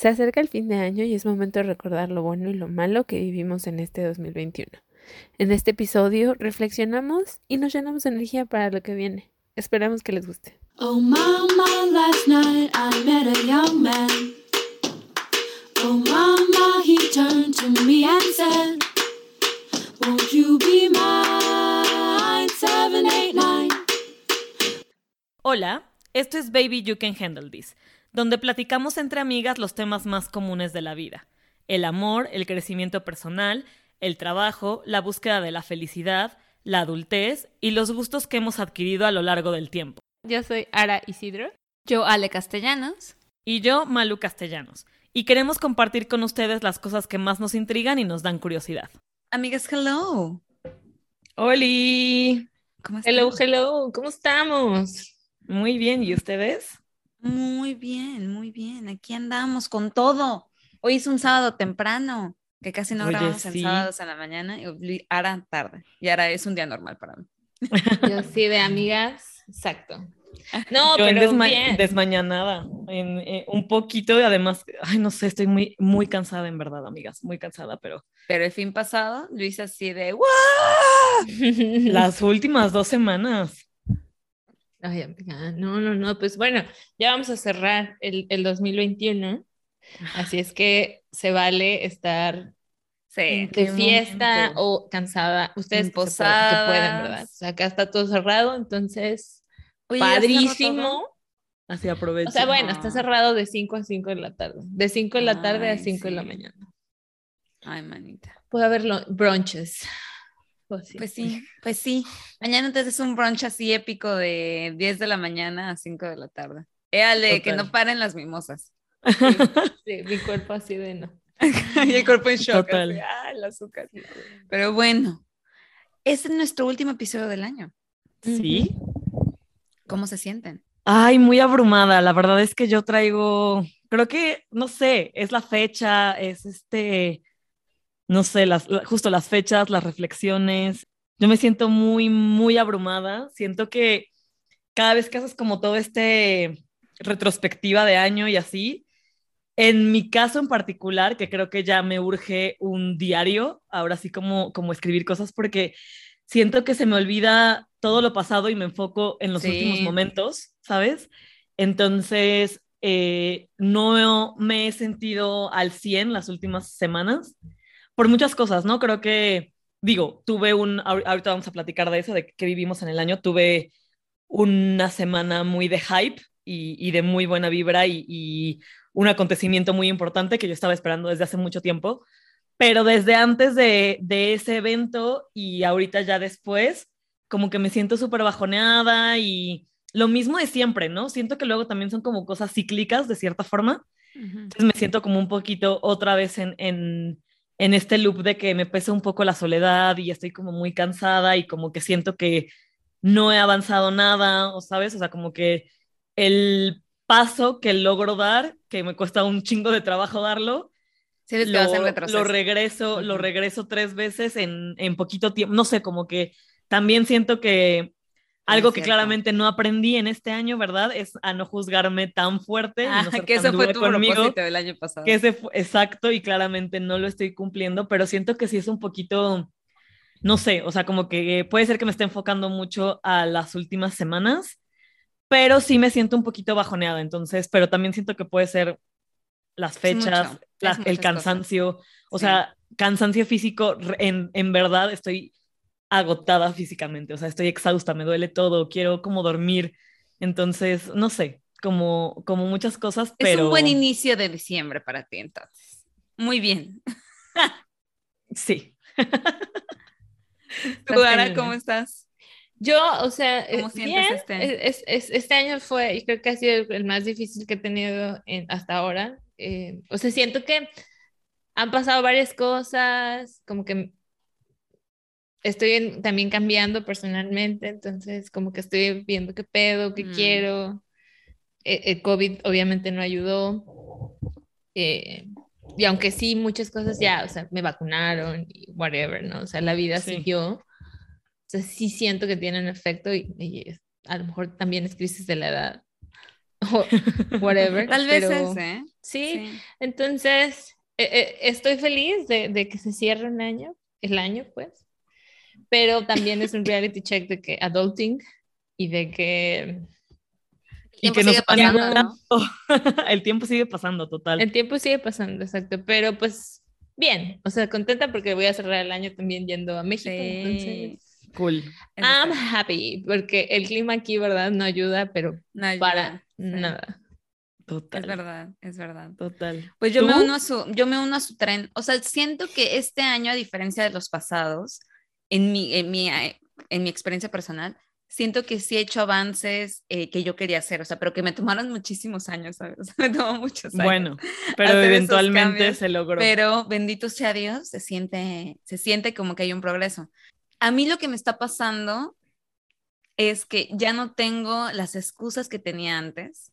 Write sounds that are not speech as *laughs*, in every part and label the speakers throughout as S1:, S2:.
S1: Se acerca el fin de año y es momento de recordar lo bueno y lo malo que vivimos en este 2021. En este episodio reflexionamos y nos llenamos de energía para lo que viene. Esperamos que les guste. Oh mama, last night I met a young man. Oh mama, he turned to me and said, Won't you be mine? 789.
S2: Hola, esto es Baby You Can Handle This donde platicamos entre amigas los temas más comunes de la vida. El amor, el crecimiento personal, el trabajo, la búsqueda de la felicidad, la adultez y los gustos que hemos adquirido a lo largo del tiempo.
S1: Yo soy Ara Isidro.
S3: Yo Ale Castellanos.
S2: Y yo Malu Castellanos. Y queremos compartir con ustedes las cosas que más nos intrigan y nos dan curiosidad.
S3: Amigas, hello.
S2: ¡Holi!
S1: ¿Cómo están? Hello, hello. ¿Cómo estamos?
S2: Muy bien. ¿Y ustedes?
S3: Muy bien, muy bien. Aquí andamos con todo. Hoy es un sábado temprano, que casi no grabamos en sábados a la mañana y ahora tarde. Y ahora es un día normal para mí.
S1: Yo *laughs* sí, de amigas, exacto. *laughs*
S2: No, pero bien. desmañanada, en, eh, un poquito y además, ay, no sé, estoy muy, muy cansada en verdad, amigas, muy cansada, pero...
S3: Pero el fin pasado lo hice así de,
S2: Las últimas dos semanas.
S1: Ay, amiga, no, no, no, pues bueno, ya vamos a cerrar el, el 2021, así es que se vale estar de fiesta o cansada, ustedes posadas, que pueden, ¿verdad? O sea, acá está todo cerrado, entonces, padrísimo.
S2: Así aprovecho.
S1: O sea, bueno, está cerrado de 5 a 5 de la tarde, de 5 de la tarde a 5 de la mañana.
S3: Ay, manita.
S1: Puede haber brunches.
S3: Pues, pues sí. pues sí, Mañana entonces es un brunch así épico de 10 de la mañana a 5 de la tarde. Éale, que no paren las mimosas. *laughs*
S1: Sí, mi cuerpo así de no. *laughs*
S3: y el cuerpo en shock. Total. ah, el azúcar. Pero bueno, este es nuestro último episodio del año.
S2: Sí.
S3: ¿Cómo se sienten?
S2: Ay, muy abrumada. La verdad es que yo traigo, creo que, no sé, es la fecha, es este, no sé, las, justo las fechas, las reflexiones. Yo me siento muy, muy abrumada. Siento que cada vez que haces como todo este retrospectiva de año y así, en mi caso en particular, que creo que ya me urge un diario, ahora sí como, como escribir cosas, porque siento que se me olvida todo lo pasado y me enfoco en los últimos momentos, ¿sabes? Entonces, eh, no me he sentido al 100 las últimas semanas por muchas cosas, ¿no? Creo que, digo, tuve un, ahorita vamos a platicar de eso, de que vivimos en el año, tuve una semana muy de hype y, de muy buena vibra y, un acontecimiento muy importante que yo estaba esperando desde hace mucho tiempo, pero desde antes de, de ese evento y ahorita ya después, como que me siento súper bajoneada y lo mismo de siempre, ¿no? Siento que luego también son como cosas cíclicas de cierta forma. Entonces me siento como un poquito otra vez en, en, en este loop de que me pesa un poco la soledad y estoy como muy cansada y como que siento que no he avanzado nada, o sabes, o sea, como que el paso que logro dar, que me cuesta un chingo de trabajo darlo, lo, regreso, lo regreso tres veces en, en poquito tiempo, no sé, como que también siento que algo que claramente no aprendí en este año, ¿verdad? Es a no juzgarme tan fuerte.
S3: Ah, que ese fue tu propósito del año pasado.
S2: Que ese fue, exacto, y claramente no lo estoy cumpliendo, pero siento que sí es un poquito, no sé, o sea, como que puede ser que me esté enfocando mucho a las últimas semanas, pero sí me siento un poquito bajoneada, entonces, pero también siento que puede ser las fechas, el cansancio, o sea, cansancio físico, en, en verdad estoy agotada físicamente, o sea, estoy exhausta, me duele todo, quiero como dormir, entonces, no sé, como, como muchas cosas, pero...
S3: Es un buen inicio de diciembre para ti entonces. Muy bien. *laughs*
S2: sí. *laughs*
S3: ¿Tú, cómo estás?
S1: Yo, o sea, ¿cómo eh, sientes este año? Es, este año fue, y creo que ha sido el más difícil que he tenido hasta ahora. Eh, o sea, siento que han pasado varias cosas, como que estoy también cambiando personalmente, entonces como que estoy viendo qué pedo, qué mm. quiero. E, el, COVID obviamente no ayudó. Eh, y aunque sí, muchas cosas ya, o sea, me vacunaron y whatever, ¿no? O sea, la vida siguió. O sea, sí siento que tienen efecto y, a lo mejor también es crisis de la edad. *laughs* O whatever.
S3: Tal vez es, ¿eh?
S1: Sí, entonces eh, eh, estoy feliz de, que se cierre un año, el año pues, pero también es un reality check de que adulting y de que...
S2: Y que sigue pasando, *laughs* el tiempo sigue pasando, total.
S1: El tiempo sigue pasando, exacto, pero pues bien, o sea, contenta porque voy a cerrar el año también yendo a México, entonces...
S2: Cool.
S1: I'm happy porque el clima aquí, ¿verdad? No ayuda, pero para nada.
S3: Total. Es verdad, es verdad.
S2: Total.
S3: Pues yo me uno a su, yo me uno a su tren. O sea, siento que este año, a diferencia de los pasados, en mi, en mi, eh, en mi experiencia personal, siento que sí he hecho avances eh, que yo quería hacer, o sea, pero que me tomaron muchísimos años, ¿sabes? O *laughs* sea, me tomó muchos años.
S2: Bueno, *laughs* pero eventualmente se logró.
S3: Pero bendito sea Dios, se siente, se siente como que hay un progreso. A mí lo que me está pasando es que ya no tengo las excusas que tenía antes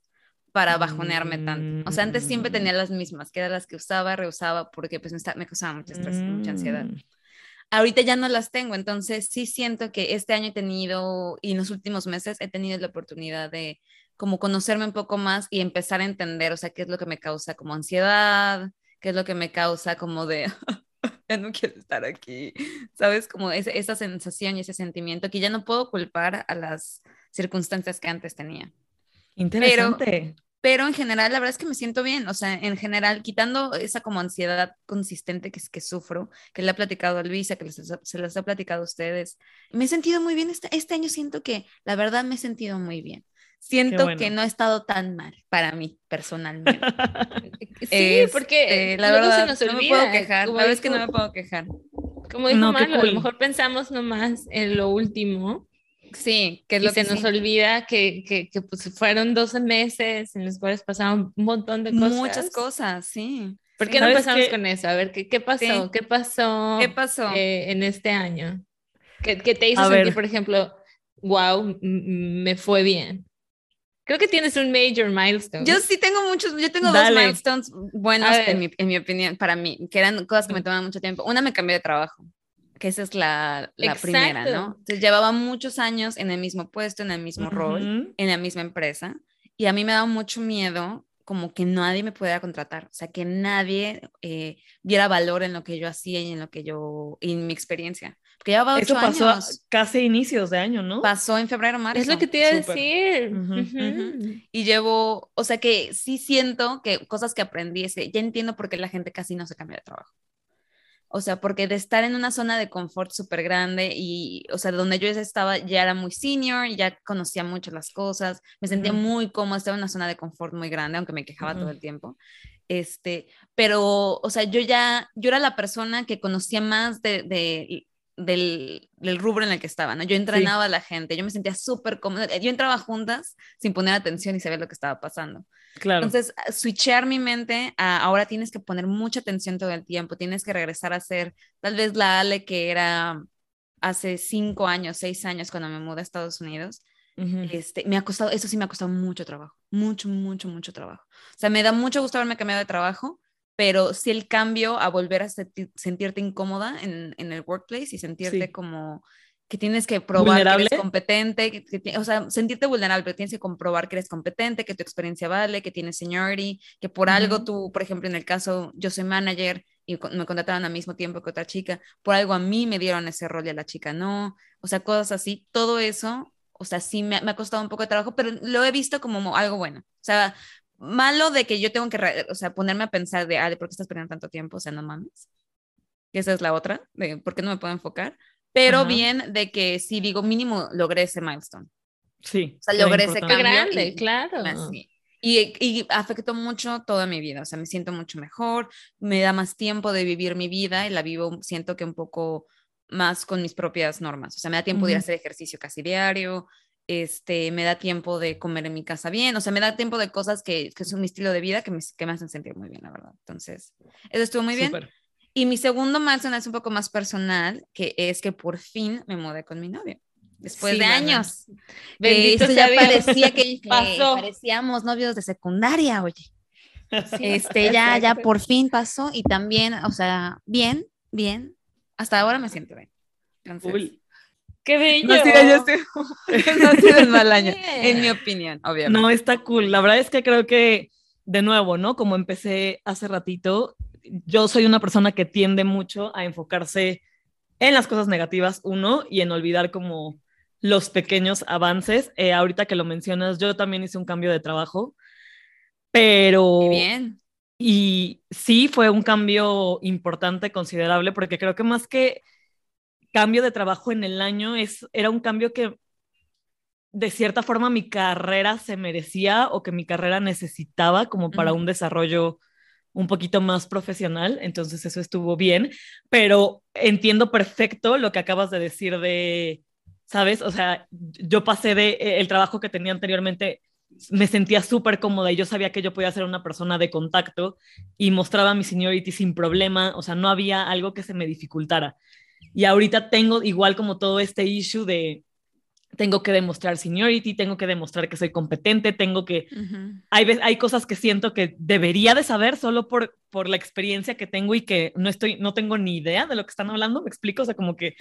S3: para bajonearme tanto. O sea, antes siempre tenía las mismas, que eran las que usaba, reusaba, porque pues me, causaba mucho estrés, mucha ansiedad. Ahorita ya no las tengo, entonces sí siento que este año he tenido y en los últimos meses he tenido la oportunidad de como conocerme un poco más y empezar a entender, o sea, qué es lo que me causa como ansiedad, qué es lo que me causa como de, *laughs* ya no quiero estar aquí, ¿sabes? Como esa sensación y ese sentimiento que ya no puedo culpar a las circunstancias que antes tenía.
S2: Interesante
S3: en general la verdad es que me siento bien, o sea, en general, quitando esa como ansiedad consistente que, que sufro, que le ha platicado a Luisa, que se las ha platicado a ustedes, me he sentido muy bien, este, este año siento que la verdad me he sentido muy bien. Siento que no ha estado tan mal para mí personalmente. *laughs*
S1: sí, porque eh, la verdad se nos olvida,
S3: no me puedo quejar, la verdad es que no me puedo quejar.
S1: Como dijo no, a lo mejor pensamos nomás en lo último
S3: Sí,
S1: que es lo que se nos olvida que, que, que pues fueron 12 meses en los cuales pasaron un montón de cosas.
S3: Muchas cosas, sí.
S1: ¿Por qué no empezamos con eso? A ver, ¿qué, qué pasó? ¿Qué pasó?
S3: ¿Qué pasó?
S1: Eh, en este año? ¿Qué, qué te hizo sentir, por ejemplo, wow, me fue bien? Creo que tienes un major milestone.
S3: Yo sí tengo muchos, yo tengo dos milestones buenos en mi, en mi, opinión, para mí, que eran cosas que me tomaban mucho tiempo. Una, me cambié de trabajo que esa es la, la primera, ¿no? Entonces llevaba muchos años en el mismo puesto, en el mismo rol, en la misma empresa, y a mí me daba mucho miedo como que nadie me pudiera contratar, o sea, que nadie eh, viera valor en lo que yo hacía y en lo que yo, en mi experiencia. Porque llevaba ocho Eso pasó años.
S2: casi inicios de año, ¿no?
S3: Pasó en febrero, marzo.
S1: Es lo que te iba a decir.
S3: Y llevo, o sea, que sí siento que cosas que aprendí es que ya entiendo por qué la gente casi no se cambia de trabajo. O sea, porque de estar en una zona de confort súper grande y, o sea, donde yo estaba ya era muy senior, ya conocía mucho las cosas, me sentía muy cómoda, estaba en una zona de confort muy grande, aunque me quejaba todo el tiempo. Este, pero, o sea, yo ya, yo era la persona que conocía más de, de del, del, rubro en el que estaba, ¿no? Yo entrenaba a la gente, yo me sentía súper cómoda, yo entraba juntas sin poner atención y saber lo que estaba pasando.
S2: Claro.
S3: Entonces, switchear mi mente a ahora tienes que poner mucha atención todo el tiempo, tienes que regresar a ser tal vez la Ale que era hace cinco años, seis años cuando me mudé a Estados Unidos. este, me ha costado, eso sí me ha costado mucho trabajo, mucho, mucho, mucho trabajo. O sea, me da mucho gusto haberme cambiado de trabajo, pero sí el cambio a volver a sentirte incómoda en, en, el workplace y sentirte como que tienes que probar que eres competente, que, o sea, sentirte vulnerable, pero tienes que comprobar que eres competente, que tu experiencia vale, que tienes seniority, que por algo tú, por ejemplo, en el caso, yo soy manager y me contrataron al mismo tiempo que otra chica, por algo a mí me dieron ese rol y a la chica no, o sea, cosas así, todo eso, o sea, sí me, me ha costado un poco de trabajo, pero lo he visto como algo bueno, o sea, malo de que yo tengo que, o sea, ponerme a pensar de, ah, ¿de por qué estás perdiendo tanto tiempo? O sea, no mames. Y esa es la otra, de por qué no me puedo enfocar. Pero bien de que si digo, mínimo logré ese milestone.
S2: Sí.
S3: O sea, logré ese cambio.
S1: grande, claro.
S3: Y, y, afectó mucho toda mi vida, o sea, me siento mucho mejor, me da más tiempo de vivir mi vida y la vivo, siento que un poco más con mis propias normas, o sea, me da tiempo de ir a hacer ejercicio casi diario, este, me da tiempo de comer en mi casa bien, o sea, me da tiempo de cosas que, que son mi estilo de vida que me, que me hacen sentir muy bien, la verdad. Entonces, eso estuvo muy bien. Y mi segundo milestone es un poco más personal, que es que por fin me mudé con mi novio. Después de años. Eh, ya parecía que, *laughs* parecíamos novios de secundaria, oye. este, ya, ya por fin pasó y también, o sea, bien, bien. Hasta ahora me siento bien. Entonces,
S1: ¡Qué bello!
S3: No, sí, yo estoy... no ha sido el mal año, en mi *laughs* opinión, obviamente.
S2: No, está cool. La verdad es que creo que de nuevo, ¿no? Como empecé hace ratito, yo soy una persona que tiende mucho a enfocarse en las cosas negativas, uno, y en olvidar como los pequeños avances. Eh, ahorita que lo mencionas, yo también hice un cambio de trabajo, pero...
S3: Bien.
S2: Y sí, fue un cambio importante, considerable, porque creo que más que cambio de trabajo en el año, es, era un cambio que de cierta forma mi carrera se merecía o que mi carrera necesitaba como para un desarrollo un poquito más profesional, entonces eso estuvo bien, pero entiendo perfecto lo que acabas de decir de, ¿sabes? O sea, yo pasé de eh, el trabajo que tenía anteriormente, me sentía súper cómoda y yo sabía que yo podía ser una persona de contacto y mostraba mi seniority sin problema, o sea, no había algo que se me dificultara. Y ahorita tengo igual como todo este issue de tengo que demostrar seniority, tengo que demostrar que soy competente, tengo que... hay, hay cosas que siento que debería de saber solo por, por la experiencia que tengo y que no estoy, no tengo ni idea de lo que están hablando, ¿me explico? O sea, como que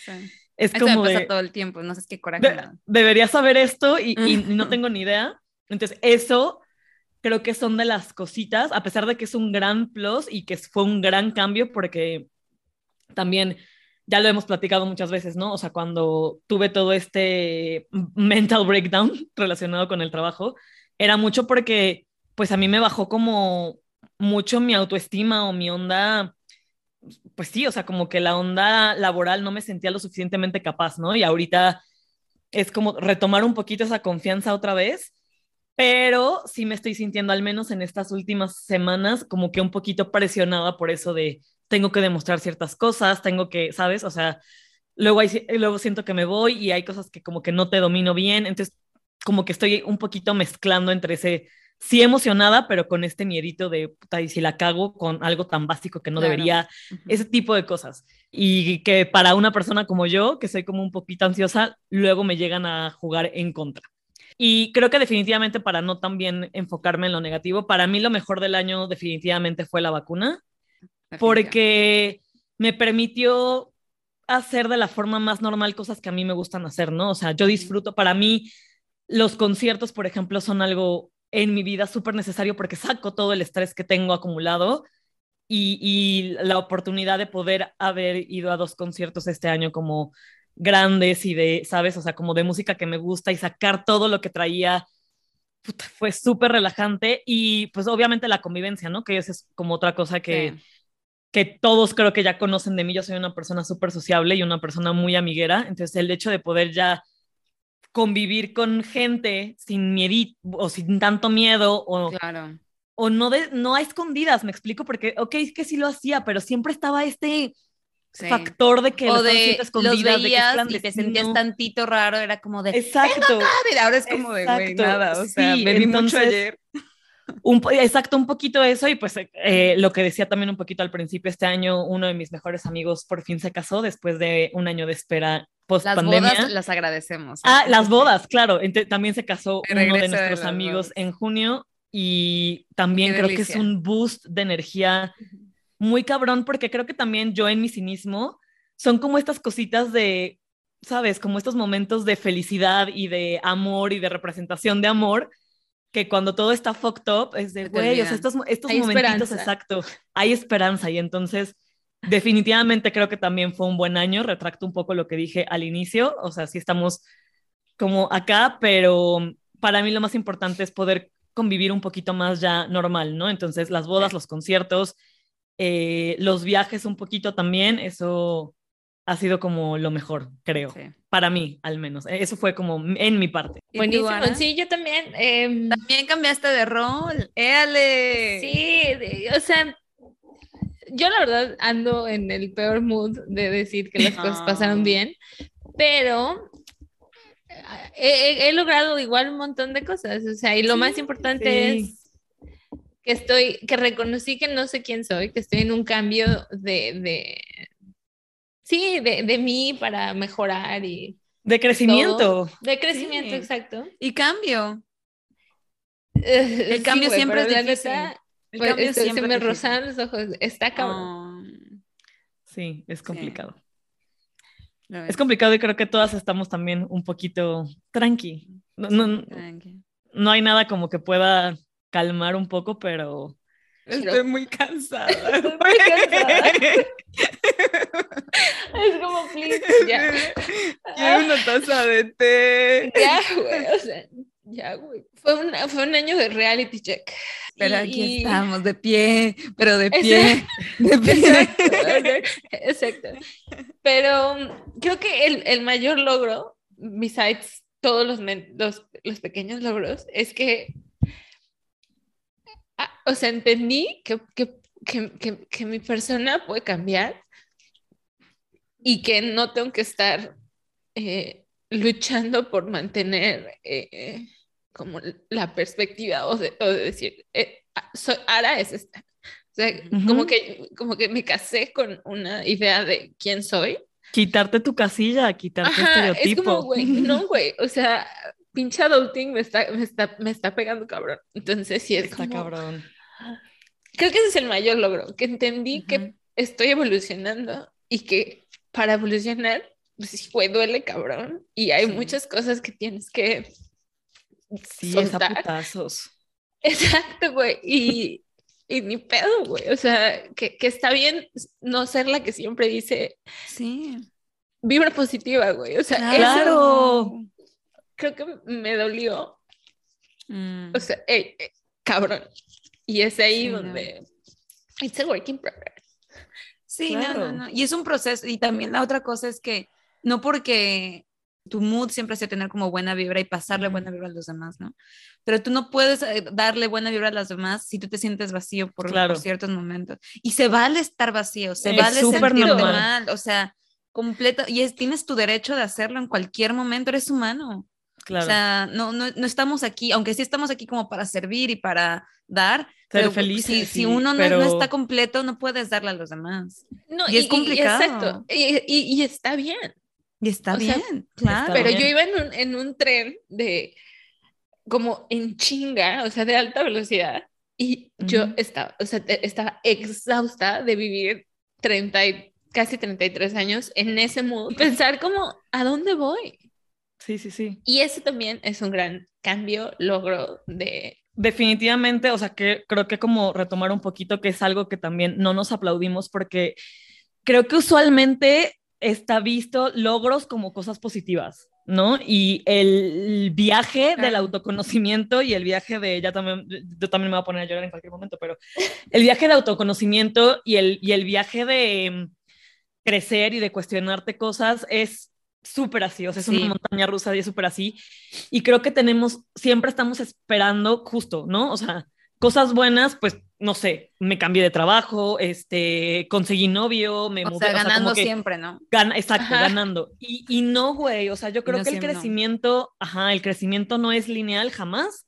S2: es como...
S3: Me pasa todo el tiempo, no sé qué coraje.
S2: debería saber esto y, y, no tengo ni idea. Entonces, eso creo que son de las cositas, a pesar de que es un gran plus y que fue un gran cambio porque también ya lo hemos platicado muchas veces, ¿no? O sea, cuando tuve todo este mental breakdown *laughs* relacionado con el trabajo, era mucho porque, pues a mí me bajó como mucho mi autoestima o mi onda, pues sí, o sea, como que la onda laboral no me sentía lo suficientemente capaz, ¿no? Y ahorita es como retomar un poquito esa confianza otra vez, pero sí me estoy sintiendo, al menos en estas últimas semanas, como que un poquito presionada por eso de tengo que demostrar ciertas cosas, tengo que, ¿sabes? O sea, luego, hay, luego siento que me voy y hay cosas que como que no te domino bien, entonces como que estoy un poquito mezclando entre ese, sí emocionada, pero con este miedito de, puta, y si la cago con algo tan básico que no debería, ese tipo de cosas. Y que para una persona como yo, que soy como un poquito ansiosa, luego me llegan a jugar en contra. Y creo que definitivamente para no también enfocarme en lo negativo, para mí lo mejor del año definitivamente fue la vacuna porque me permitió hacer de la forma más normal cosas que a mí me gustan hacer, ¿no? O sea, yo disfruto, para mí los conciertos, por ejemplo, son algo en mi vida súper necesario porque saco todo el estrés que tengo acumulado y, y, la oportunidad de poder haber ido a dos conciertos este año como grandes y de, ¿sabes? O sea, como de música que me gusta y sacar todo lo que traía fue súper relajante y pues obviamente la convivencia, ¿no? Que esa es como otra cosa que que todos creo que ya conocen de mí. Yo soy una persona súper sociable y una persona muy amiguera. Entonces, el hecho de poder ya convivir con gente sin miedo o sin tanto miedo o,
S3: claro.
S2: o no, de, no a escondidas, me explico, porque, ok, es que sí lo hacía, pero siempre estaba este factor de que
S3: o de escondidas, de que y te sentías tantito raro, era como de,
S2: exacto,
S3: ahora es como de, güey, nada, o sea, me vi mucho ayer.
S2: Un, exacto, un poquito eso y pues eh, lo que decía también un poquito al principio, este año uno de mis mejores amigos por fin se casó después de un año de espera post pandemia.
S3: Las bodas las agradecemos.
S2: ¿eh? Ah, las bodas, claro. también se casó uno de nuestros amigos en junio y también creo que es un boost de energía muy cabrón porque creo que también yo en mi cinismo son como estas cositas de, sabes, como estos momentos de felicidad y de amor y de representación de amor que cuando todo está fucked up es de, güey, o sea, estos, estos momentitos, exacto, hay esperanza. Y entonces definitivamente creo que también fue un buen año, retracto un poco lo que dije al inicio, o sea, sí estamos como acá, pero para mí lo más importante es poder convivir un poquito más ya normal, ¿no? Entonces, las bodas, los conciertos, eh, los viajes un poquito también, eso ha sido como lo mejor, creo. Para mí, al menos. E, eso fue como en mi parte.
S1: Buenísimo. Sí, yo también. Em,
S3: también cambiaste de rol. ¡Éale!
S1: Sí, o sea, yo la verdad ando en el peor mood de decir que las cosas pasaron bien, pero he, logrado igual un montón de cosas. O sea, y lo más importante es que estoy, que reconocí que no sé quién soy, que estoy en un cambio de sí, de, de mí para mejorar y...
S2: De crecimiento.
S1: De crecimiento, exacto.
S3: Y cambio. *laughs* el cambio siempre es difícil.
S1: el pues, cambio siempre se me rozan los ojos. Está cabrón.
S2: Oh. Sí, es complicado. Es complicado y creo que todas estamos también un poquito tranqui. No, no, tranqui. no hay nada como que pueda calmar un poco, pero
S3: Estoy muy cansada. Estoy
S1: muy cansada. es como, please, ya. *laughs*
S3: Quiero una taza de té.
S1: Ya, güey, o sea, ya, güey. Fue, una, fue un año de reality check.
S3: Pero aquí estamos, de pie, pero de pie. De pie.
S1: Exacto, exacto. Pero um, creo que el, el mayor logro, besides todos los, los, los pequeños logros, es que Ah, o sea, entendí que, que, que, que, mi persona puede cambiar y que no tengo que estar eh, luchando por mantener eh, como la perspectiva o de, o de decir, eh, ah, soy, Ara es esta. O sea, como, que, como que me casé con una idea de quién soy.
S2: Quitarte tu casilla, quitarte Ajá, estereotipo.
S1: Es como, güey, no, güey, o sea, pinche adulting me está, me está, me está pegando cabrón. Entonces, sí es
S2: está cabrón.
S1: Creo que ese es el mayor logro, que entendí que estoy evolucionando y que para evolucionar, pues sí, duele cabrón. Y hay muchas cosas que tienes que
S2: Sí, soltar. es a putazos.
S1: Exacto, güey. Y, y ni pedo, güey. O sea, que, que, está bien no ser la que siempre dice.
S3: Sí.
S1: Vibra positiva, güey. O sea,
S2: claro
S1: creo que me dolió. Mm. O sea, cabrón. Y es ahí donde... It's a work in progress.
S3: Sí, no, no, no. Y es un proceso. Y también la otra cosa es que no porque tu mood siempre sea tener como buena vibra y pasarle buena vibra a los demás, ¿no? Pero tú no puedes eh, darle buena vibra a los demás si tú te sientes vacío por, ciertos momentos. Y se vale estar vacío, se vale sentirte mal, o sea, completo. Y es, tienes tu derecho de hacerlo en cualquier momento, eres humano. O sea, no, no, no, estamos aquí, aunque sí estamos aquí como para servir y para dar, pero felices, si, uno no, no, está completo, no puedes darle a los demás.
S1: No, y, es complicado. exacto, y, y, está bien.
S3: Y está bien, claro.
S1: pero yo iba en un, en un tren de como en chinga, o sea, de alta velocidad, y yo estaba, o sea, estaba exhausta de vivir 30 y casi 33 años en ese modo. *laughs* Pensar como, ¿a dónde voy?
S2: Sí, sí, sí.
S1: Y eso también es un gran cambio, logro de...
S2: Definitivamente, o sea, que creo que como retomar un poquito, que es algo que también no nos aplaudimos porque creo que usualmente está visto logros como cosas positivas, ¿no? Y el viaje del autoconocimiento y el viaje de, ya también, yo también me voy a poner a llorar en cualquier momento, pero el viaje de autoconocimiento y el, y el viaje de mm, crecer y de cuestionarte cosas es súper así, o sea, es una montaña rusa y es súper así. Y creo que tenemos, siempre estamos esperando justo, ¿no? O sea, cosas buenas, pues, no sé, me cambié de trabajo, este, conseguí novio, me
S3: o mudé. Sea, ganando siempre, ¿no?
S2: Gana, exacto, ganando. Y, y, no, güey, o sea, yo creo que el crecimiento, ajá, el crecimiento no es lineal jamás,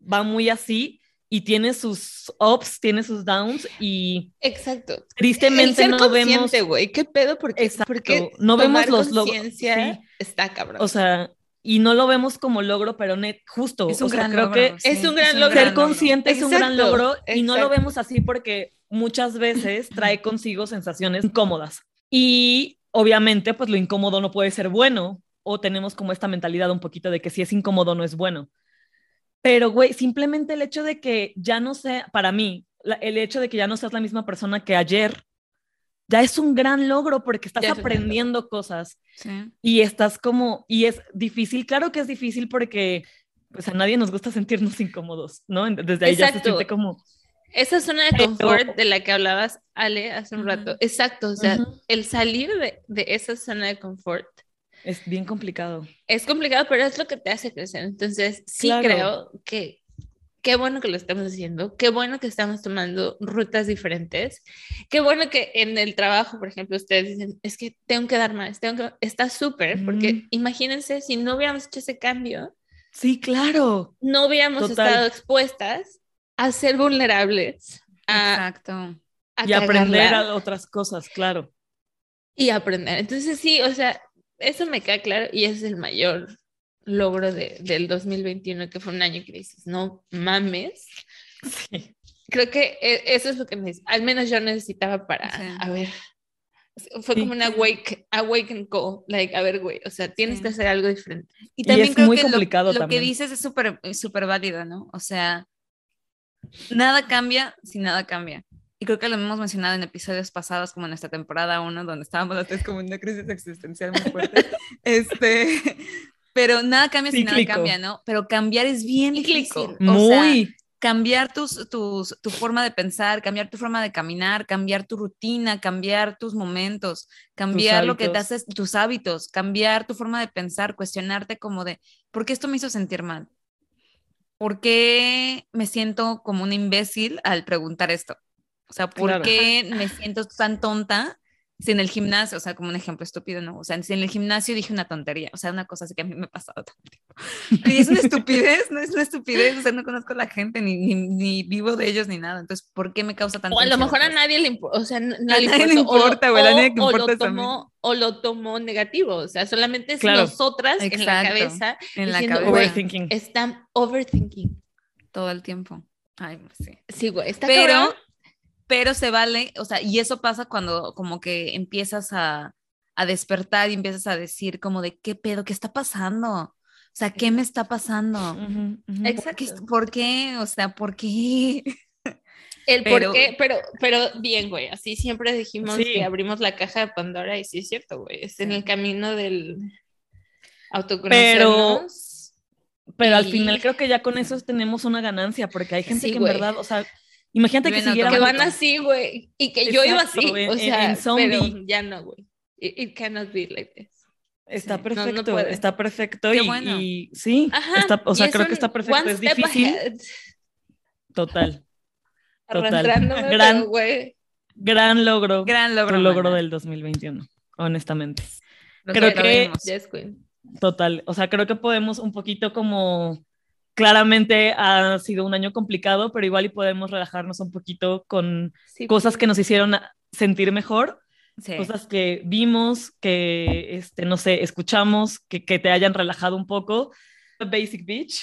S2: va muy así y tiene sus ups, tiene sus downs y
S1: exacto.
S2: Tristemente no vemos
S1: güey, qué pedo porque
S2: exacto, porque no vemos los logros. Sí.
S1: Está cabrón.
S2: O sea, y no lo vemos como logro, pero net, justo,
S3: es un
S2: o
S3: sea,
S2: gran creo
S3: logro,
S2: que
S1: sí, es un gran logro.
S2: Ser consciente es un gran logro y no lo vemos así porque muchas veces *clears throat* trae consigo sensaciones incómodas. Y obviamente, pues lo incómodo no puede ser bueno o tenemos como esta mentalidad un poquito de que si es incómodo no es bueno. Pero, güey, simplemente el hecho de que ya no sea, para mí, el hecho de que ya no seas la misma persona que ayer, ya es un gran logro porque estás aprendiendo cosas
S3: sí.
S2: y estás como, y es difícil, claro que es difícil porque pues a nadie nos gusta sentirnos incómodos, ¿no? Desde ahí Exacto. ya se siente como...
S1: Esa zona de confort de la que hablabas, Ale, hace un uh -huh. rato. Exacto, o sea, uh -huh. el salir de, de esa zona de confort
S2: es bien complicado.
S1: Es complicado, pero es lo que te hace crecer. Entonces, sí claro. creo que qué bueno que lo estamos haciendo, qué bueno que estamos tomando rutas diferentes, qué bueno que en el trabajo, por ejemplo, ustedes dicen, es que tengo que dar más, tengo que... está súper, mm. porque imagínense si no hubiéramos hecho ese cambio.
S2: Sí, claro.
S1: No hubiéramos Total. estado expuestas a ser vulnerables. A,
S3: Exacto.
S2: A y aprender a otras cosas, claro.
S1: Y aprender. Entonces, sí, o sea, eso me queda claro y ese es el mayor logro de, del 2021, que fue un año que dices, no mames.
S2: Sí.
S1: Creo que e, eso es lo que me, al menos yo necesitaba para, sí. a ver, fue sí. como una wake, awaken call, like, a ver, güey, o sea, tienes sí. que hacer algo diferente.
S3: Y también y creo que lo, lo, que dices es súper súper válido, ¿no? O sea, nada cambia si nada cambia. Y creo que lo hemos mencionado en episodios pasados, como en esta temporada 1, donde estábamos las tres como en una crisis existencial muy fuerte. *laughs* este, pero nada cambia si nada
S2: Cíclico.
S3: cambia, ¿no? Pero cambiar es bien
S1: Cíclico.
S3: difícil. O sea,
S2: Muy.
S3: cambiar tus, tus, tu forma de pensar, cambiar tu forma de caminar, cambiar tu rutina, cambiar tus momentos, cambiar lo que te haces, tus hábitos, cambiar tu forma de pensar, cuestionarte como de, ¿por qué esto me hizo sentir mal? ¿Por qué me siento como un imbécil al preguntar esto? O sea, ¿por
S2: Claro.
S3: qué me siento tan tonta si en el gimnasio, o sea, como un ejemplo estúpido, ¿no? O sea, si en el gimnasio dije una tontería, o sea, una cosa así que a mí me ha pasado todo el tiempo. *laughs* Y es una estupidez, no es una estupidez, o sea, no conozco a la gente, ni, ni, ni vivo de ellos, ni nada. Entonces, ¿por qué me causa tanto
S1: O a lo mejor a nadie le importa, o sea,
S3: A
S1: le
S3: nadie le
S1: importa, o lo-
S3: importa, güey, a nadie que
S1: o- o
S3: importa
S1: lo tomó, o lo tomó negativo, o sea, solamente es
S2: Claro.
S1: nosotras en la
S3: Exacto.
S1: cabeza
S3: en la
S1: diciendo,
S3: cabeza
S2: Overthinking.
S1: están overthinking.
S3: todo el tiempo? Ay, pues sí.
S1: Sí, güey, está
S3: pero,
S1: cabrón.
S3: Pero se vale, o sea, y eso pasa cuando como que empiezas a, a despertar y empiezas a decir como de, ¿qué pedo? ¿Qué está pasando? O sea, ¿qué me está pasando?
S2: Ujú, ujú.
S1: Exacto.
S3: ¿Qué- ¿Por qué? O sea, ¿por qué? *laughs*
S1: El
S3: Pero-
S1: por qué, pero, pero bien, güey, así siempre dijimos
S2: Sí.
S1: que abrimos la caja de Pandora y sí es cierto, güey, es en el camino del
S2: Pero,
S1: autoconocernos.
S2: pero al
S1: y-
S2: final creo que ya con eso tenemos una ganancia, porque hay gente
S1: Sí,
S2: que en
S1: güey.
S2: verdad, o sea, imagínate que siguiera
S1: que van así, güey, y que yo iba así,
S2: en-
S1: o sea,
S2: en zombie.
S1: pero ya no, güey. It, it cannot be like this.
S2: Está
S3: Sí,
S1: no, no
S2: perfecto,
S1: puede.
S2: está perfecto
S3: Qué
S2: y,
S3: bueno.
S2: y sí,
S1: Ajá.
S2: está, o sea, creo que está perfecto,
S1: one
S2: es
S1: step
S2: difícil,
S1: ahead,
S2: total, Total.
S1: arrastrándome,
S2: Gran-
S1: pero, güey,
S2: gran logro,
S3: Gran logro.
S2: tu logro
S3: mana.
S2: del 2021, honestamente,
S3: Lo
S2: creo que-
S1: yes,
S2: total, o sea, creo que podemos un poquito como, claramente ha sido un año complicado, pero igual y podemos relajarnos un poquito con
S1: Sí,
S2: cosas que nos hicieron sentir mejor
S3: Sí.
S2: cosas que vimos, que, este, no sé, escuchamos, que, que te hayan relajado un poco. Basic Beach.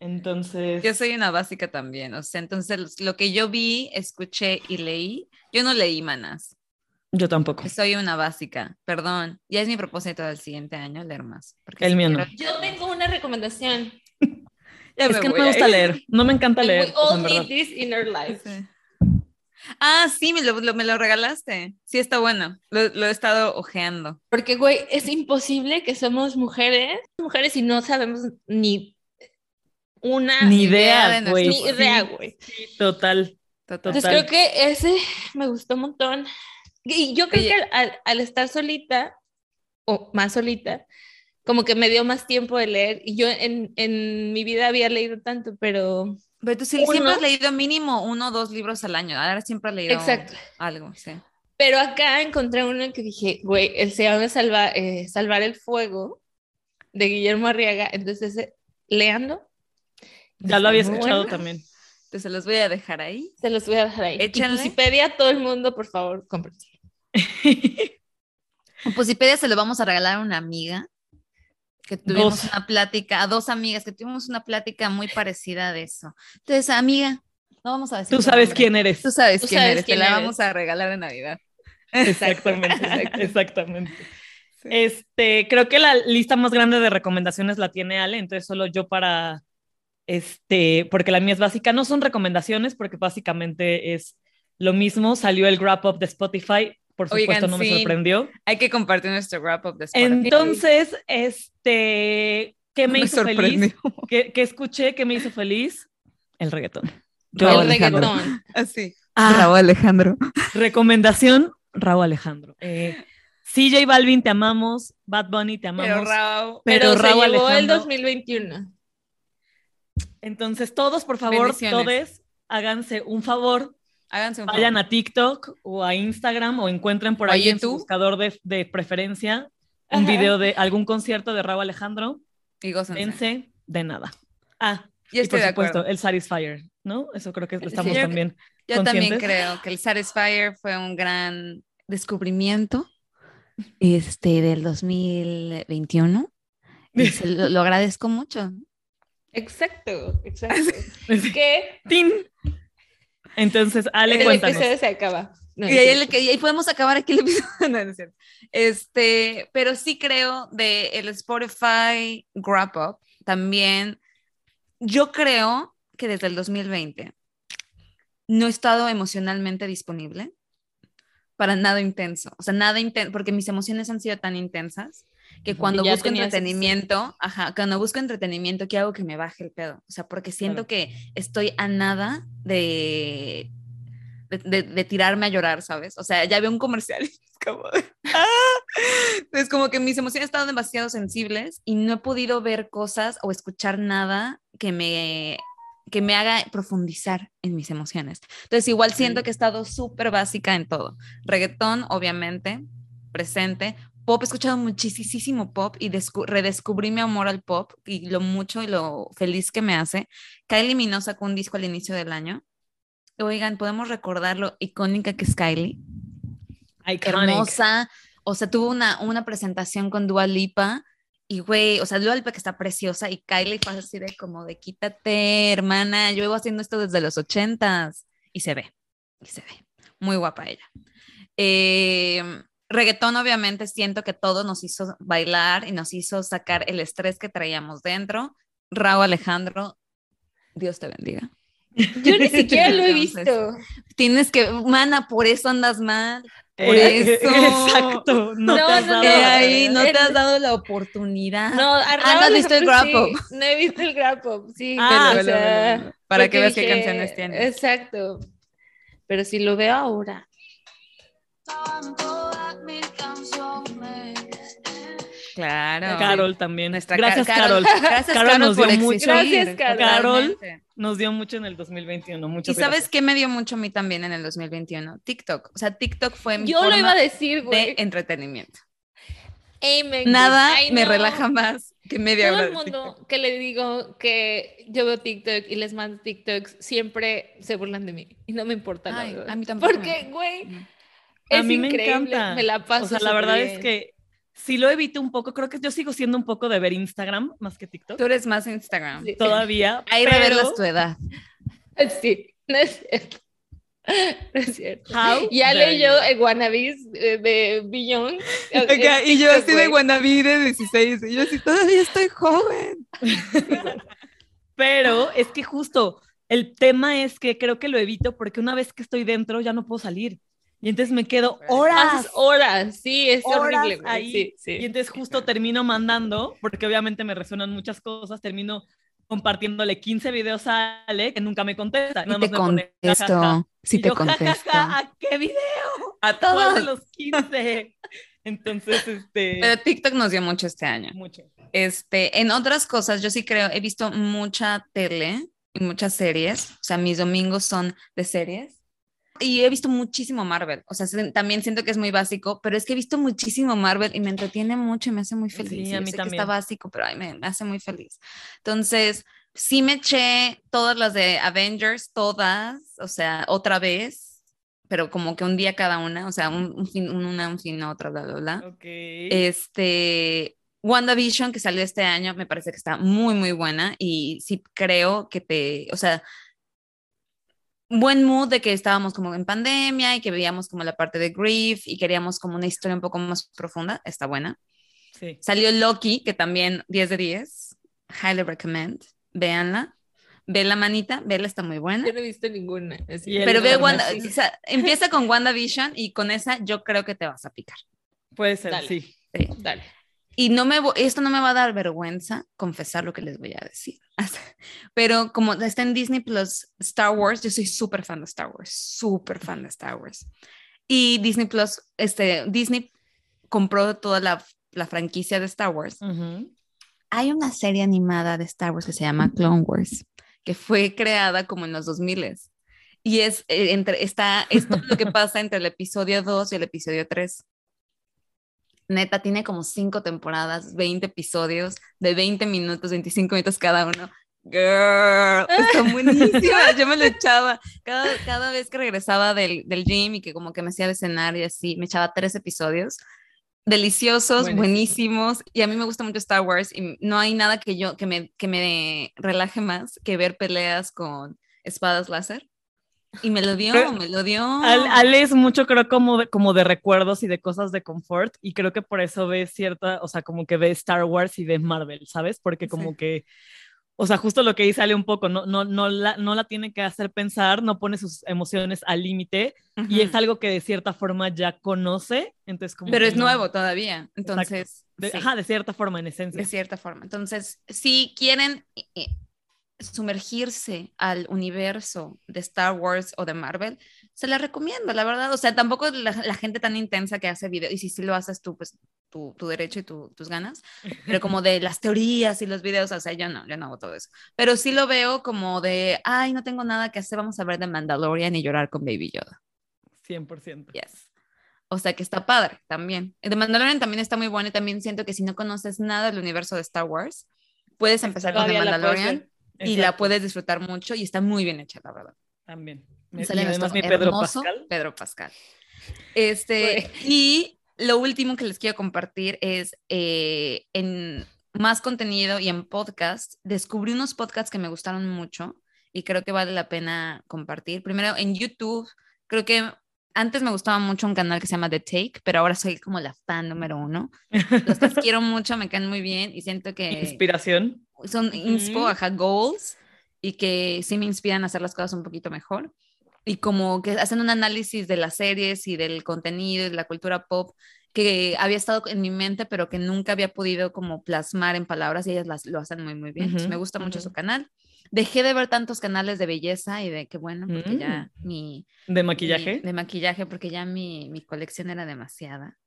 S2: Entonces,
S3: Yo soy una básica también, o sea, entonces lo que yo vi, escuché y leí, yo no leí manas,
S2: yo tampoco.
S3: soy una básica, perdón, ya es mi propósito del siguiente año leer más. porque
S2: El
S3: sí
S2: mío no.
S1: Yo tengo una recomendación. *laughs*
S3: Ya
S2: es que no me gusta
S3: ir.
S2: leer, no me encanta leer.
S1: We all need this in our life.
S3: Sí. Ah, sí, me lo, lo- me lo regalaste. Sí, está bueno. Lo, lo he estado ojeando.
S1: Porque, güey, es imposible que somos mujeres, mujeres y no sabemos ni una
S2: Ni
S3: idea
S2: idea,
S3: de
S2: güey.
S1: ni
S3: Sí,
S1: idea, güey.
S2: Sí, total.
S3: Total.
S1: Entonces creo que ese me gustó un montón. Y yo creo
S3: Oye.
S1: que al, al- al estar solita, o más solita, como que me dio más tiempo de leer. Y yo en, en mi vida había leído tanto, pero...
S3: Pero tú sí-
S1: Uno.
S3: siempre has leído mínimo uno o dos libros al año. Ahora siempre has leído
S1: Exacto.
S3: algo, sí.
S1: Pero acá encontré uno que dije, güey, el se llama Salva- eh, Salvar el Fuego, de Guillermo Arriaga. Entonces, eh, leando,
S2: Ya lo había escuchado
S1: bueno.
S2: también.
S3: Entonces los voy a dejar ahí.
S1: se los voy a dejar ahí.
S3: Échenle.
S1: Y Pusipedia, todo el mundo, por favor, cómprense.
S3: En *laughs* Pusipedia se lo vamos a regalar a una amiga que tuvimos
S2: Dos.
S3: una plática, a dos amigas que tuvimos una plática muy parecida de eso. Entonces, amiga, no vamos a decir.
S2: Tú sabes
S3: nombre.
S2: quién eres.
S3: Tú sabes
S1: Tú
S3: quién
S1: sabes
S3: eres.
S1: quién
S3: Te la vamos a regalar en Navidad.
S2: Exactamente, exactamente. Este, creo que la lista más grande de recomendaciones la tiene Ale, entonces solo yo para, este, porque la mía es básica, no son recomendaciones, porque básicamente es lo mismo, salió el wrap up de Spotify, por
S3: Oigan,
S2: supuesto no me
S3: sí.
S2: sorprendió.
S3: Hay que compartir nuestro wrap up de Spotify.
S2: Entonces, este, ¿qué *laughs* me,
S3: Me
S2: hizo feliz? ¿Qué, qué escuché? ¿Qué me hizo fez? El reggaetón.
S1: El
S3: Alejandro.
S1: reggaetón. *laughs*
S3: Así.
S2: Ah,
S3: Raúl Alejandro.
S2: recomendación, Raúl Alejandro. Eh, CJ Balvin, te amamos. Bad Bunny, te amamos.
S3: Pero Raúl.
S2: Pero
S1: Pero, se
S2: Raúl
S1: llevó el
S2: Alejandro.
S1: 2021.
S2: Entonces, todos, por favor, todos, háganse un favor,
S3: Háganse un
S2: vayan
S3: favor.
S2: a TikTok o a Instagram o encuentren por
S3: ¿O a
S2: ahí en su buscador de, de preferencia un
S1: Ajá.
S2: video de algún concierto de Raúl Alejandro.
S3: Y gócense.
S2: De nada. Ah, y
S3: estoy
S2: por
S3: de
S2: supuesto,
S3: acuerdo.
S2: el Satisfyer, ¿no? Eso creo que estamos
S1: Sí.
S2: también.
S3: Yo también creo que el Satisfyer fue un gran descubrimiento este, del 2021. *laughs* Y se lo, lo agradezco mucho.
S1: Exacto, exacto. *laughs* que
S2: ¡Tin! Entonces, Ale,
S1: el
S2: cuéntanos.
S1: episodio se acaba. No,
S3: Y ahí, y ahí podemos acabar aquí el episodio. *laughs* No, no es cierto. Este, pero sí creo de el Spotify Wrap Up también. Yo creo que desde el 2020 no he estado emocionalmente disponible para nada intenso, o sea, nada intenso, porque mis emociones han sido tan intensas que cuando busco entretenimiento, ajá, cuando busco entretenimiento, ¿qué hago que me baje el pedo? O sea, porque siento que estoy a nada de, de, tirarme a llorar, ¿sabes? O sea, ya veo un comercial *laughs* es como, ¡ah! es como que mis emociones están demasiado sensibles y no he podido ver cosas o escuchar nada que me que me haga profundizar en mis emociones. Entonces, igual siento que he estado súper básica en todo. Reggaetón, obviamente, presente. Pop, he escuchado muchísimo pop y redescubrí mi amor al pop y lo mucho y lo feliz que me hace. Kylie Minogue sacó un disco al inicio del año. Oigan, podemos recordar lo icónica que es Kylie. Hermosa. O sea, tuvo una, una presentación con Dua Lipa y güey, o sea, Dua Lipa que está preciosa y Kylie fue así de como de quítate, hermana, yo llevo haciendo esto desde los ochentas y se ve, y se ve. Muy guapa ella. Eh, reggaetón, obviamente, siento que todo nos hizo bailar y nos hizo sacar el estrés que traíamos dentro. Raúl Alejandro, Dios te bendiga.
S1: Yo ni siquiera lo he visto.
S3: Tienes que, mana, por eso andas mal. Por eh, eso.
S2: Exacto. No, te has dado,
S3: ahí, no te has dado la oportunidad.
S1: No,
S3: ah, no has visto el grab up.
S1: no he visto el grab up, sí.
S3: Ah, pero, o sea, para que veas qué canciones tiene.
S1: Exacto. Pero si lo veo ahora.
S3: Claro.
S2: Carol también.
S3: Nuestra
S2: Gracias,
S3: Carol.
S2: Carol.
S3: Gracias,
S2: Carol nos dio
S3: por
S2: mucho.
S1: Gracias, Carol.
S2: Carol nos dio mucho en el 2021. Muchas
S3: ¿Y sabes
S2: gracias.
S3: qué me dio mucho a mí también en el 2021? TikTok. O sea, TikTok fue mi
S1: Yo lo
S3: forma
S1: iba a decir, güey.
S3: de entretenimiento.
S1: Amen.
S3: Nada me relaja más que media
S1: Todo
S3: hora
S1: el
S3: de
S1: mundo
S3: TikTok.
S1: que le digo que yo veo TikTok y les mando TikToks siempre se burlan de mí y no me importa la
S3: Ay,
S1: verdad.
S3: a mí tampoco.
S1: Porque, güey.
S2: A mí me
S1: increíble,
S2: encanta.
S1: me la paso
S2: O sea, la verdad es que sí lo evito un poco. Creo que yo sigo siendo un poco de ver Instagram más que TikTok.
S3: Tú eres más Instagram.
S1: Sí.
S2: Todavía.
S3: Ahí
S2: pero
S3: revelas tu edad.
S1: Sí, no es cierto. No es cierto.
S2: how
S1: Ya leyó el Wannabes eh, de Beyond. *laughs*
S3: y yo así de Guanabí de 16, y yo así todavía estoy joven. *laughs*
S2: Pero es que justo el tema es que creo que lo evito porque una vez que estoy dentro ya no puedo salir. Y entonces me quedo horas,
S1: Pasas horas, sí, es
S2: horas
S1: horrible.
S2: ahí.
S1: Sí, sí.
S2: Y entonces justo termino mandando, porque obviamente me resuenan muchas cosas, termino compartiéndole 15 videos a Ale que nunca me contesta.
S3: Y te
S2: "Ja, ja, ja".
S3: contesto, sí
S2: Y
S3: te
S2: yo, "Ja, ja, ja,
S3: contesto.
S2: ¿A qué video?
S3: A
S2: ¿Cuál de
S3: todos.
S2: los 15? *laughs* Entonces, este...
S3: Pero TikTok nos dio mucho este año.
S2: mucho.
S3: Este, en otras cosas, yo sí creo, he visto mucha tele y muchas series. O sea, mis domingos son de series. Y he visto muchísimo Marvel. O sea, se- también siento que es muy básico, pero es que he visto muchísimo Marvel y me entretiene mucho y me hace muy feliz.
S2: Sí, a mí
S3: sé que
S2: también.
S3: está básico, pero ay, me, me hace muy feliz. Entonces, sí me eché todas las de Avengers, todas, o sea, otra vez, pero como que un día cada una, o sea, un, un fin, una, un fin, otra, bla, bla, bla.
S2: Ok.
S3: Este, WandaVision, que salió este año, me parece que está muy, muy buena y sí creo que te, o sea, buen mood de que estábamos como en pandemia y que veíamos como la parte de grief y queríamos como una historia un poco más profunda, está buena.
S2: sí.
S3: Salió Loki, que también 10 de 10, highly recommend, véanla. Ve la manita, vela, está muy buena.
S1: Yo no he visto ninguna.
S3: Pero ve Wanda,
S2: sí.
S3: o sea, empieza con WandaVision y con esa yo creo que te vas a picar.
S2: Puede ser,
S1: Dale.
S2: sí.
S3: Sí.
S1: Dale.
S3: Y no me, esto no me va a dar vergüenza confesar lo que les voy a decir. *laughs* Pero como está en Disney Plus Star Wars, yo soy súper fan de Star Wars, súper fan de Star Wars. Y Disney Plus, este, Disney compró toda la, la franquicia de Star Wars.
S2: Ujú.
S3: Hay una serie animada de Star Wars que se llama Clone Wars, que fue creada como en los 2000 y es eh, entre está es todo lo que pasa entre el episodio 2 y el episodio 3. Neta, tiene como cinco temporadas, 20 episodios de 20 minutos, 25 minutos cada uno. Girl, *laughs* está buenísima. Yo me lo *laughs* echaba cada, cada vez que regresaba del, del gym y que como que me hacía de cenar y así, me echaba tres episodios deliciosos,
S2: Buenísimo.
S3: buenísimos. Y a mí me gusta mucho Star Wars y no hay nada que yo que me, que me relaje más que ver peleas con espadas láser. Y me lo dio,
S2: Pero-
S3: me lo dio.
S2: Al- Ale es mucho, creo, como de, como de recuerdos y de cosas de confort, y creo que por eso ve cierta, o sea, como que ve Star Wars y ve Marvel, ¿sabes? Porque como
S3: Sí.
S2: que, o sea, justo lo que dice sale un poco, no, no, no, la, no la tiene que hacer pensar, no pone sus emociones al límite y es algo que de cierta forma ya conoce, entonces como
S3: Pero es
S2: no-
S3: nuevo todavía, entonces...
S2: de,
S3: sí,
S2: Ajá, de cierta forma, en esencia.
S3: de cierta forma. Entonces, si quieren sumergirse al universo de Star Wars o de Marvel, se la recomiendo, la verdad. O sea, tampoco la, la gente tan intensa que hace videos, y si sí lo haces tú, pues tu, tu derecho y tu- tus ganas, pero *laughs* como de las teorías y los videos, o sea, yo no, yo no hago todo eso. Pero sí lo veo como de, ay, no tengo nada que hacer, vamos a ver de Mandalorian y llorar con Baby Yoda.
S2: 100%.
S3: Yes. O sea que está padre también. The Mandalorian también está muy bueno y también siento que si no conoces nada del universo de Star Wars, puedes empezar con The
S1: Todavía
S3: Mandalorian y la
S2: Exacto,
S3: puedes disfrutar mucho y está muy bien hecha, la verdad.
S2: También. Y
S3: Sale
S2: además mi Pedro
S3: hermoso
S2: Pascal.
S3: Pedro Pascal. Este, y lo último que les quiero compartir es eh, en más contenido y en podcast, descubrí unos podcasts que me gustaron mucho y creo que vale la pena compartir. Primero, en YouTube, creo que antes me gustaba mucho un canal que se llama The Take, pero ahora soy como la fan número uno. Los *laughs* quiero mucho, me caen muy bien y siento que
S2: Inspiración.
S3: Son inspo,
S1: Ujú.
S3: ajá, goals, y que sí me inspiran a hacer las cosas un poquito mejor. Y como que hacen un análisis de las series y del contenido y de la cultura pop que había estado en mi mente, pero que nunca había podido como plasmar en palabras y ellas las, lo hacen muy, muy bien. Entonces,
S2: Ujú,
S3: me gusta mucho
S1: ujú.
S3: su canal. Dejé de ver tantos canales de belleza y de que bueno, porque ya mi,
S2: De
S3: mi-
S2: maquillaje.
S3: de maquillaje, porque ya mi, mi colección era demasiada.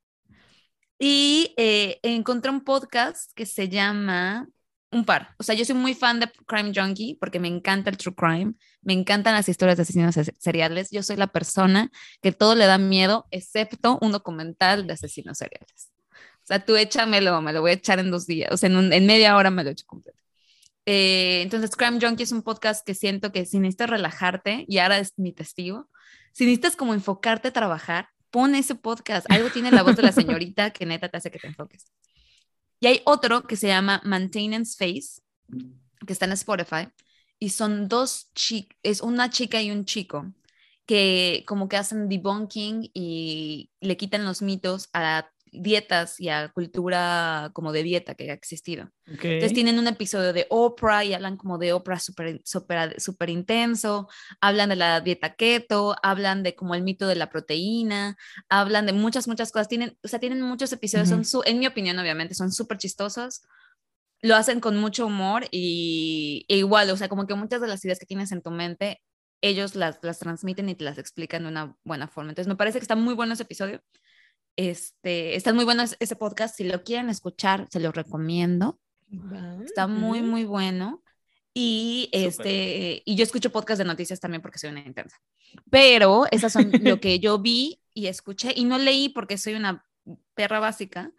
S3: Y eh, encontré un podcast que se llama Un par. O sea, yo soy muy fan de Crime Junkie porque me encanta el true crime, me encantan las historias de asesinos se- seriales. Yo soy la persona que todo le da miedo, excepto un documental de asesinos seriales. O sea, tú échamelo, me lo voy a echar en dos días, o sea, en, un- en media hora me lo echo completo. Eh, entonces, Crime Junkie es un podcast que siento que si necesitas relajarte, y ahora es mi testigo, si necesitas como enfocarte a trabajar, pon ese podcast. Algo tiene la voz de la *laughs* señorita que neta te hace que te enfoques. Y hay otro que se llama Maintenance Face, que está en Spotify, y son dos chicas, es una chica y un chico que como que hacen debunking y le quitan los mitos a dietas y a cultura como de dieta que ha existido.
S2: Ok.
S3: Entonces tienen un episodio de Oprah y hablan como de Oprah súper super, super intenso, hablan de la dieta keto, hablan de como el mito de la proteína, hablan de muchas, muchas cosas. Tienen, o sea, tienen muchos episodios, son su- en mi opinión, obviamente, son súper chistosos. Lo hacen con mucho humor y e igual, o sea, como que muchas de las ideas que tienes en tu mente, ellos las, las transmiten y te las explican de una buena forma. Entonces, me parece que está muy bueno ese episodio. Este, está muy bueno ese- podcast. Si lo quieren escuchar, se los recomiendo. Está muy, muy bueno. Y, este, y yo escucho podcast de noticias también porque soy una intensa. Pero esas son lo que yo vi y escuché y no leí porque soy una perra básica,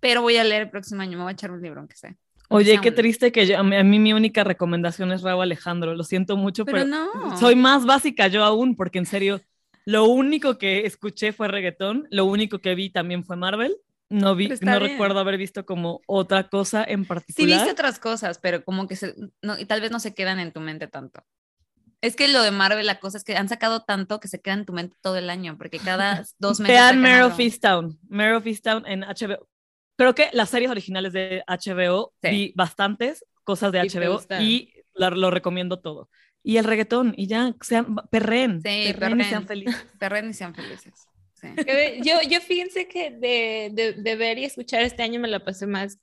S3: pero voy a leer el próximo año, me voy a echar un libro aunque sea.
S2: Oye, qué triste que yo, a, mí, a mí mi única recomendación es Raúl Alejandro. Lo siento mucho,
S3: Pero
S2: pero,
S3: no.
S2: soy más básica yo aún, porque en serio, lo único que escuché fue reggaetón, lo único que vi también fue Marvel. No vi, no
S3: bien.
S2: recuerdo haber visto como otra cosa en
S3: Sí
S2: particular.
S3: viste otras cosas, pero como que se, no, y tal vez no se quedan en tu mente tanto. Es que lo de Marvel, la cosa es que han sacado tanto que se queda en tu mente todo el año, porque cada *laughs* dos meses.
S2: Vean Mare of. Easttown. Mare of Easttown en HBO. Creo que las series originales de HBO
S3: Sí.
S2: vi bastantes cosas de
S1: ¿Y
S2: HBO y la- lo recomiendo todo. Y el reggaetón, y ya, sean, perren,
S3: Sí,
S2: perren y sean
S3: perren.
S2: felices. *laughs*
S3: Perren y sean felices. Sí. *laughs*
S1: Yo, yo fíjense que de, de, de ver y escuchar este año me la pasé más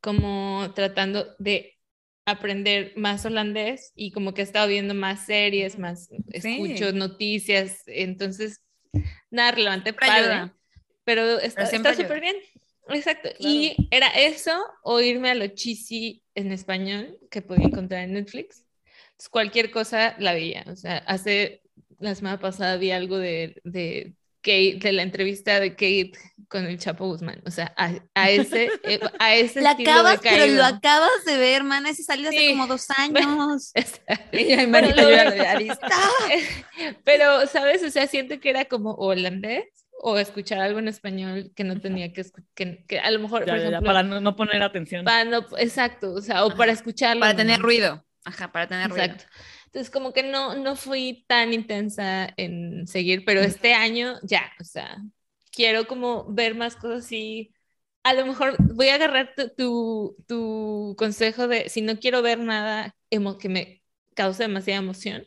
S1: como tratando de aprender más holandés y como que he estado viendo más series, más escucho noticias, entonces nada relevante,
S3: ayuda.
S1: pero está súper bien. Exacto. Y era eso o irme a lo cheesy en español que podía encontrar en Netflix. Entonces, cualquier cosa la veía. O sea, hace la semana pasada vi algo de, de Kate, de la entrevista de Kate con el Chapo Guzmán. O sea, a, a ese, eh, *laughs* a ese
S3: La
S1: estilo
S3: acabas,
S1: de
S3: pero lo acabas de ver, man. Ese salió hace
S1: Sí.
S3: como dos *laughs* años. *laughs* Y visto.
S1: Pero, ¿sabes? O sea, siento que era como holandés o escuchar algo en español que no tenía que escuchar, que, que a lo mejor,
S2: Ya,
S1: por
S2: ya, ya,
S1: ejemplo,
S2: para no, no poner atención.
S1: para no- exacto, o sea, o para escucharlo.
S3: Para tener ruido. Ajá, para tener ruido.
S1: Exacto. Entonces, como que no, no fui tan intensa en seguir, pero este año ya, o sea, quiero como ver más cosas y a lo mejor voy a agarrar tu, tu, tu consejo de si no quiero ver nada que me causa demasiada emoción.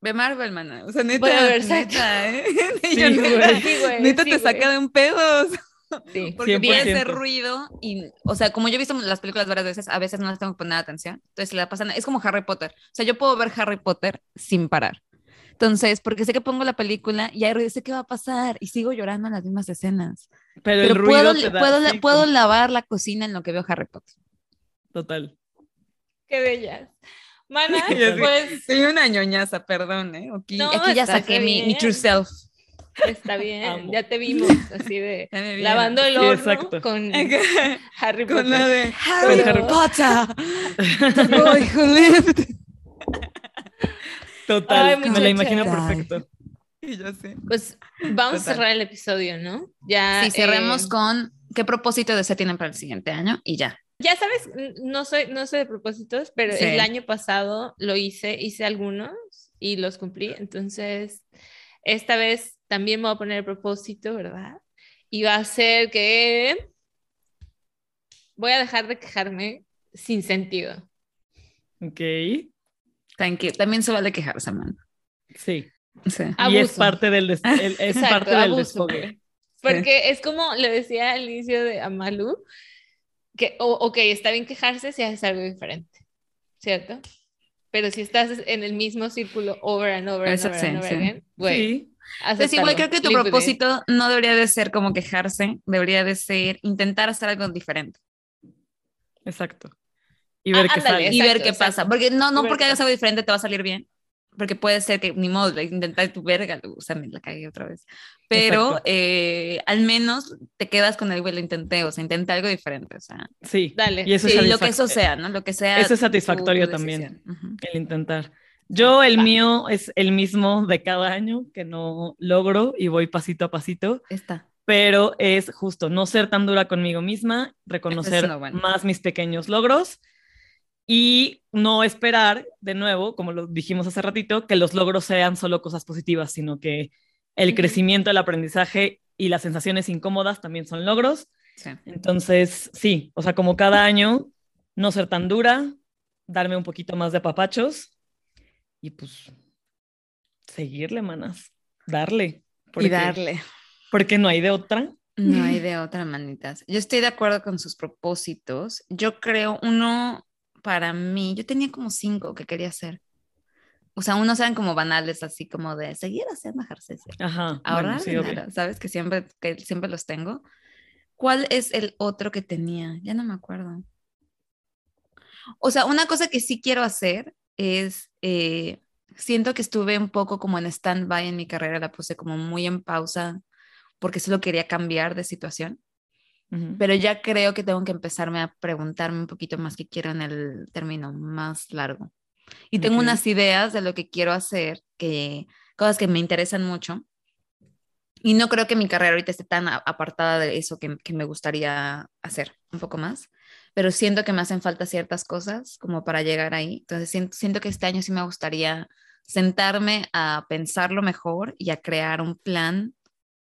S3: Ve Marvel, man. O sea, neta, neta, ¿eh? *laughs*
S2: Sí,
S3: neta,
S2: güey.
S3: Neta
S1: sí,
S3: te
S1: güey.
S3: saca de un pedo.
S1: Sí.
S3: Porque
S2: 100%.
S3: tiene ese ruido y, o sea, como yo he visto las películas varias veces, a veces no les tengo que poner atención. Entonces, la pasan, es como Harry Potter. O sea, yo puedo ver Harry Potter sin parar. Entonces, porque sé que pongo la película y hay ruido, sé qué va a pasar y sigo llorando en las mismas escenas.
S2: Pero, el
S3: Pero
S2: ruido
S3: puedo, puedo, puedo lavar la cocina en lo que veo Harry Potter.
S2: Total.
S1: Qué bellas. Mana, *laughs* pues
S3: Soy una ñoñaza, perdón, ¿eh? Aquí,
S1: No,
S3: aquí ya saqué mi, mi true self.
S1: Está bien.
S2: Amo.
S1: Ya te vimos así de lavando el
S2: Sí,
S1: horno
S2: exacto.
S1: con *laughs* Harry Potter.
S3: Con la de
S2: Harry
S3: Harry Potter. The boy who lived.
S2: Total,
S1: Ay,
S2: me
S1: muchacha.
S2: la imagino perfecto.
S3: Y yo sé.
S1: Pues vamos a
S3: Total.
S1: cerrar el episodio, ¿no? Ya.
S3: Sí, cerremos
S1: eh,
S3: con qué propósito de tienen para el siguiente año y ya.
S1: Ya sabes, no soy, no soy de propósitos, pero
S3: Sí.
S1: el año pasado lo hice, hice algunos y los cumplí. Entonces, esta vez también me voy a poner el propósito, ¿verdad? Y va a ser que voy a dejar de quejarme sin sentido.
S2: Ok,
S3: Thank you. También se vale quejarse, man.
S2: sí.
S3: Sí.
S2: Y es parte del, des- *laughs* el- es
S1: Exacto,
S2: parte del desfogue.
S1: Porque es como le decía al inicio de Amalu, que, o- ok, está bien quejarse si haces algo diferente, ¿cierto? Pero si estás en el mismo círculo over and over and over
S3: sí,
S1: and over
S3: sí.
S1: again, güey,
S2: Sí,
S3: Pues igual creo que tu
S1: it.
S3: propósito no debería de ser como quejarse, debería de ser intentar hacer algo diferente
S2: exacto. Y ver
S1: Ah,
S2: qué
S3: y ver qué
S1: exacto.
S3: pasa. Porque no, no porque hagas algo diferente te va a salir bien, porque puede ser que ni modo, like, intentar tu verga, o sea, me la cagué otra vez. Pero eh, al menos te quedas con el güey, lo intenté, o sea, intenté algo diferente, o sea,
S2: Sí,
S1: Dale.
S2: y eso
S3: sí,
S2: es
S3: lo que eso sea, ¿no? Lo que sea.
S2: Eso es
S3: tu-
S2: satisfactorio
S3: tu
S2: también.
S3: decisión. Ujú.
S2: el intentar. Yo, el mío es el mismo de cada año, que no logro y voy pasito a pasito,
S3: Está.
S2: pero es justo no ser tan dura conmigo misma, reconocer
S3: bueno.
S2: más mis pequeños logros y no esperar, de nuevo, como lo dijimos hace ratito, que los logros sean solo cosas positivas, sino que el crecimiento, el aprendizaje y las sensaciones incómodas también son logros.
S3: Sí.
S2: Entonces, sí, o sea, como cada año, no ser tan dura, darme un poquito más de papachos y pues seguirle, manas, darle. Porque,
S3: Y darle.
S2: Porque no hay de otra.
S3: No hay *laughs* de otra, manitas. Yo estoy de acuerdo con sus propósitos. Yo creo uno para mí, yo tenía como cinco que quería hacer. O sea, unos eran como banales, así como de seguir haciendo ejercicio.
S2: Ajá.
S3: Ahorrar
S2: bueno, sí,
S3: dinero, ¿sabes? Que siempre, que siempre los tengo. ¿Cuál es el otro que tenía? Ya no me acuerdo. O sea, una cosa que sí quiero hacer es, eh, siento que estuve un poco como en stand-by en mi carrera, la puse como muy en pausa porque solo quería cambiar de situación, pero ya creo que tengo que empezarme a preguntarme un poquito más qué quiero en el término más largo. Y tengo
S2: Ok.
S3: unas ideas de lo que quiero hacer, que cosas que me interesan mucho. Y no creo que mi carrera ahorita esté tan a- apartada de eso que, que me gustaría hacer un poco más, pero siento que me hacen falta ciertas cosas como para llegar ahí. Entonces siento, siento que este año sí me gustaría sentarme a pensarlo mejor y a crear un plan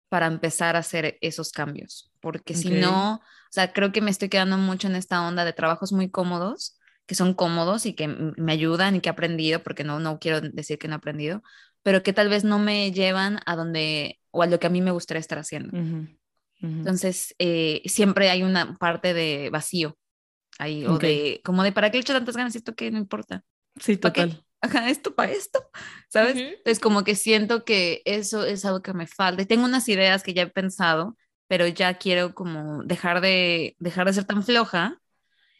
S3: para empezar a hacer esos cambios, porque si no, o sea, creo que me estoy quedando mucho en esta onda de trabajos muy cómodos, que son cómodos y que me ayudan y que he aprendido, porque no, no quiero decir que no he aprendido, pero que tal vez no me llevan a donde o a lo que a mí me gustaría estar haciendo. Entonces, eh, siempre hay una parte de vacío ahí, o
S2: Ok.
S3: de como de para qué le echo tantas ganas esto que no importa.
S2: sí,
S3: ¿pa' qué?
S2: total.
S3: Ajá, esto para esto, ¿sabes?
S1: Ujú.
S3: Entonces, como que siento que eso es algo que me falta. Y tengo unas ideas que ya he pensado, pero ya quiero como dejar de, dejar de ser tan floja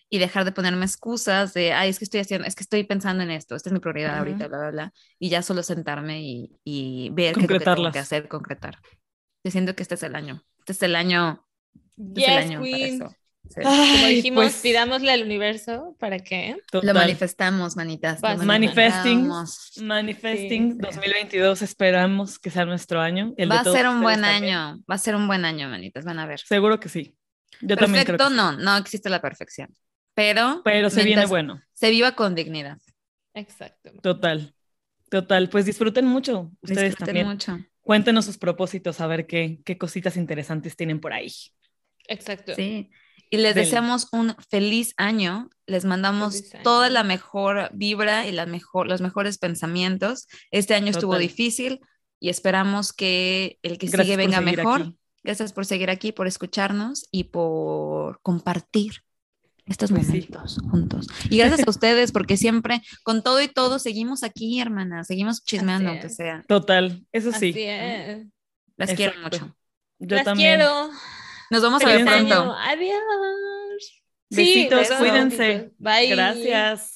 S3: y dejar de ponerme excusas de, ay, es que estoy haciendo, es que estoy pensando en esto, esta es mi prioridad
S2: Ajá.
S3: ahorita, bla, bla, bla. Y ya solo sentarme y, y ver qué es lo que tengo que hacer, concretar. Yo siento que este es el año. Este es el año, este es el
S1: Yes,
S3: año para eso. Sí.
S1: Como
S2: Ay,
S1: dijimos,
S2: pues,
S1: pidámosle al universo para que.
S3: Lo
S2: total.
S3: manifestamos, manitas. lo
S1: Pues,
S2: manifesting. Manifesting
S3: Sí.
S2: 2022, esperamos que sea nuestro año. el
S3: Va a ser un buen
S2: también.
S3: año, va a ser un buen año, manitas, van a ver.
S2: Seguro que sí. Yo también creo
S3: Perfecto,
S2: que sí.
S3: no, no existe la perfección, pero,
S2: Pero se viene bueno.
S3: Se viva con dignidad.
S1: Exacto.
S2: Total. Total. Pues disfruten mucho. Ustedes
S3: Disfruten
S2: también.
S3: mucho.
S2: Cuéntenos sus propósitos, a ver qué, qué cositas interesantes tienen por ahí.
S1: Exacto.
S3: Sí. Y les
S2: Denle.
S3: deseamos un feliz año. Les mandamos
S1: Feliz año.
S3: toda la mejor vibra y la mejor, los mejores pensamientos. Este año estuvo
S2: Total.
S3: difícil y esperamos que el que
S2: Gracias
S3: sigue venga mejor.
S2: aquí.
S3: Gracias por seguir aquí, por escucharnos y por compartir estos
S2: Pues sí.
S3: momentos juntos. Y gracias a *laughs* ustedes porque siempre, con todo y todo, seguimos aquí, hermanas. Seguimos chismeando,
S1: Así
S3: aunque sea.
S2: Total, eso
S1: Así
S2: sí.
S1: es.
S3: Las quiero
S2: Exacto.
S3: mucho.
S2: Yo
S1: Las
S2: también.
S1: quiero.
S3: Nos vamos a ver pronto.
S1: año. Adiós.
S2: Besitos,
S1: besos.
S2: cuídense.
S1: Bye.
S2: Gracias.